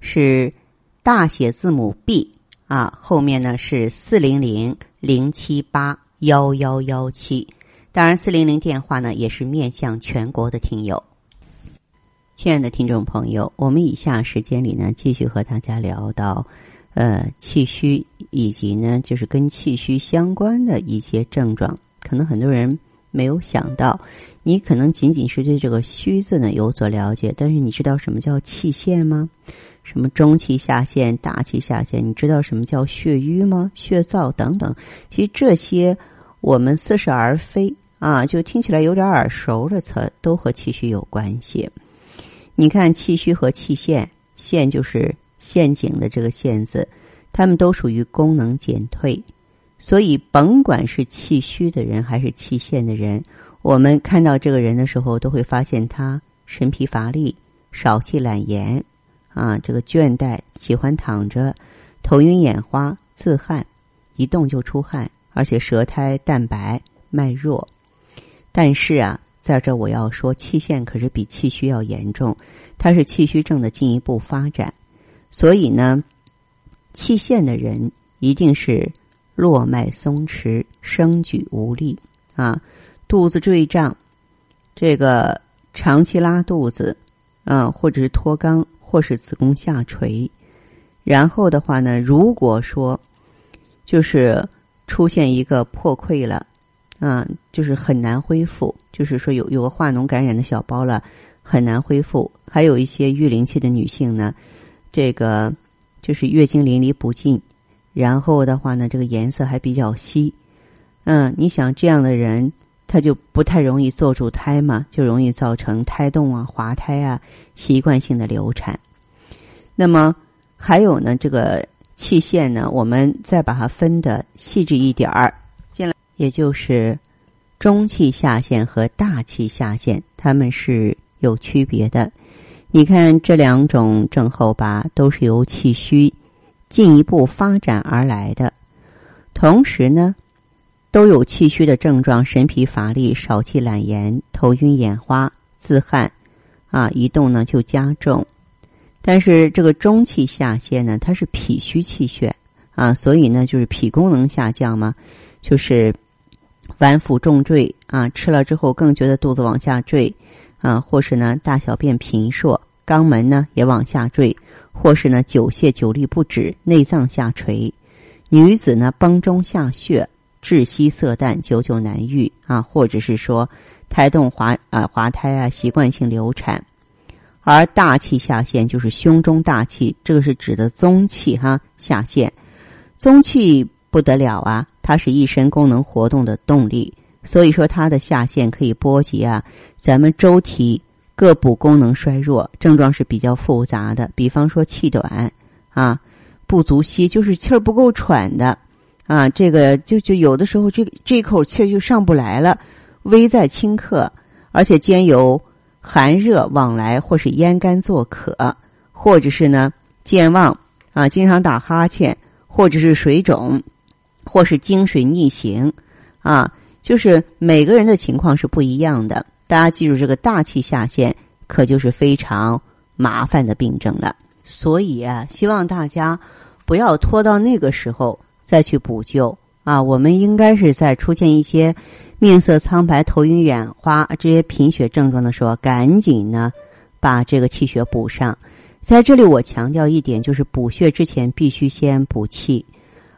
是大写字母 B 啊，后面呢是四零零零七八幺幺幺七。当然，四零零电话呢也是面向全国的听友。亲爱的听众朋友，我们以下时间里呢，继续和大家聊到，呃，气虚以及呢，就是跟气虚相关的一些症状。可能很多人没有想到，你可能仅仅是对这个“虚”字呢有所了解，但是你知道什么叫气陷吗？什么中气下陷、大气下陷？你知道什么叫血瘀吗？血燥等等？其实这些我们似是而非啊，就听起来有点耳熟的词，都和气虚有关系。你看气虚和气陷，陷就是陷阱的这个陷字，他们都属于功能减退，所以甭管是气虚的人还是气陷的人，我们看到这个人的时候，都会发现他神疲乏力、少气懒言，啊，这个倦怠，喜欢躺着，头晕眼花、自汗，一动就出汗，而且舌苔淡白、脉弱，但是啊。在这我要说，气陷可是比气虚要严重，它是气虚症的进一步发展。所以呢，气陷的人一定是络脉松弛、声举无力啊，肚子坠胀，这个长期拉肚子，啊，或者是脱肛，或是子宫下垂。然后的话呢，如果说就是出现一个破溃了。啊，就是很难恢复，就是说有有个化脓感染的小包了，很难恢复。还有一些育龄期的女性呢，这个就是月经淋漓不尽，然后的话呢，这个颜色还比较稀。嗯，你想这样的人，他就不太容易坐住胎嘛，就容易造成胎动啊、滑胎啊、习惯性的流产。那么还有呢，这个气陷呢，我们再把它分的细致一点儿。进来也就是中气下陷和大气下陷，它们是有区别的。你看这两种症候吧，都是由气虚进一步发展而来的，同时呢，都有气虚的症状：神疲乏力、少气懒言、头晕眼花、自汗，啊，一动呢就加重。但是这个中气下陷呢，它是脾虚气血啊，所以呢，就是脾功能下降嘛，就是。脘腹重坠啊，吃了之后更觉得肚子往下坠，啊，或是呢大小便频数，肛门呢也往下坠，或是呢久泻久痢不止，内脏下垂，女子呢崩中下血，窒息色淡，久久难愈啊，或者是说胎动滑啊滑胎啊，习惯性流产，而大气下陷就是胸中大气，这个是指的宗气哈下陷，宗气不得了啊。它是一身功能活动的动力，所以说它的下陷可以波及啊，咱们周体各部功能衰弱，症状是比较复杂的。比方说气短啊，不足吸，就是气儿不够喘的啊，这个就就有的时候这这口气就上不来了，危在顷刻，而且兼有寒热往来，或是咽干作渴，或者是呢健忘啊，经常打哈欠，或者是水肿。或是经水逆行，啊，就是每个人的情况是不一样的。大家记住，这个大气下陷可就是非常麻烦的病症了。所以啊，希望大家不要拖到那个时候再去补救啊。我们应该是在出现一些面色苍白、头晕眼花这些贫血症状的时候，赶紧呢把这个气血补上。在这里，我强调一点，就是补血之前必须先补气。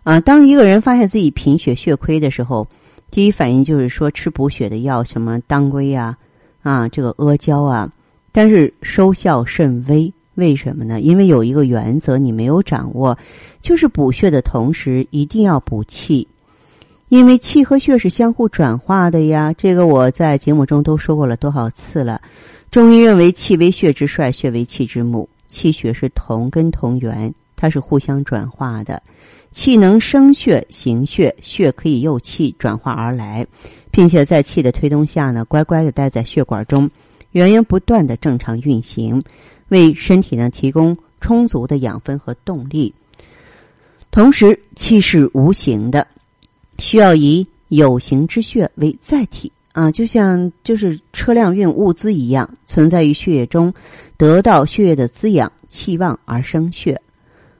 啊，当一个人发现自己贫血血亏的时候，第一反应就是说吃补血的药，什么当归啊，啊，这个阿胶啊，但是收效甚微。为什么呢？因为有一个原则你没有掌握，就是补血的同时一定要补气，因为气和血是相互转化的呀。这个我在节目中都说过了多少次了。中医认为气为血之帅，血为气之母。气血是同根同源，它是互相转化的。气能生血行血，血可以诱气转化而来，并且在气的推动下呢，乖乖的待在血管中，源源不断的正常运行，为身体呢提供充足的养分和动力。同时，气是无形的，需要以有形之血为载体啊，就像就是车辆运物资一样，存在于血液中，得到血液的滋养，气旺而生血。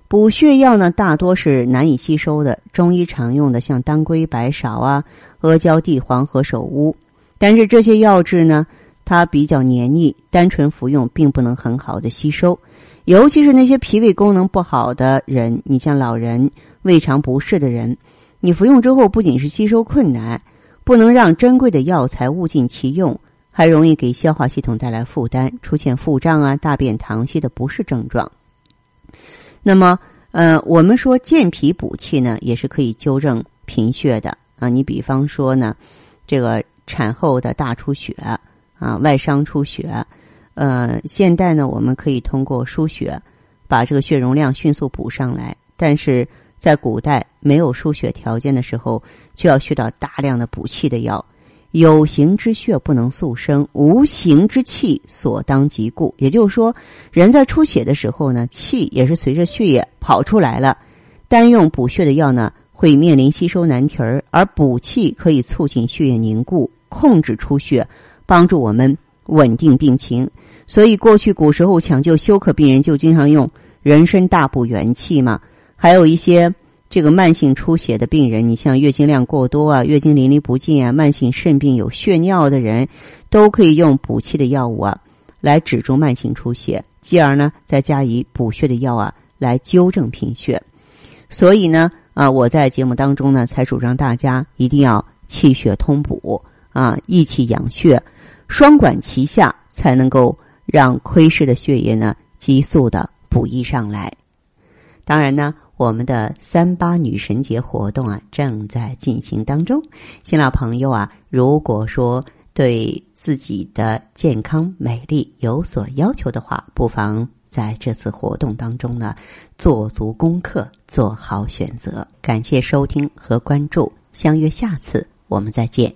补血药呢，大多是难以吸收的，中医常用的像当归、白芍啊、阿胶、地黄和首乌，但是这些药质呢，它比较黏腻，单纯服用并不能很好的吸收。尤其是那些脾胃功能不好的人，你像老人、胃肠不适的人，你服用之后不仅是吸收困难，不能让珍贵的药材物尽其用，还容易给消化系统带来负担，出现腹胀啊、大便溏稀的不适症状。那么，呃，我们说健脾补气呢，也是可以纠正贫血的啊。你比方说呢，这个产后的大出血啊、外伤出血。呃，现代呢，我们可以通过输血把这个血容量迅速补上来。但是在古代没有输血条件的时候，就要需到大量的补气的药。有形之血不能速生，无形之气所当即固。也就是说，人在出血的时候呢，气也是随着血液跑出来了。单用补血的药呢，会面临吸收难题儿，而补气可以促进血液凝固，控制出血，帮助我们稳定病情。所以，过去古时候抢救休克病人就经常用人参大补元气嘛。还有一些这个慢性出血的病人，你像月经量过多啊、月经淋漓不尽啊、慢性肾病有血尿的人，都可以用补气的药物啊来止住慢性出血，继而呢再加以补血的药啊来纠正贫血。所以呢啊，我在节目当中呢才主张大家一定要气血通补啊，益气养血，双管齐下，才能够。让亏失的血液呢，急速的补益上来。当然呢，我们的三八女神节活动啊，正在进行当中。新老朋友啊，如果说对自己的健康美丽有所要求的话，不妨在这次活动当中呢，做足功课，做好选择。感谢收听和关注，相约下次我们再见。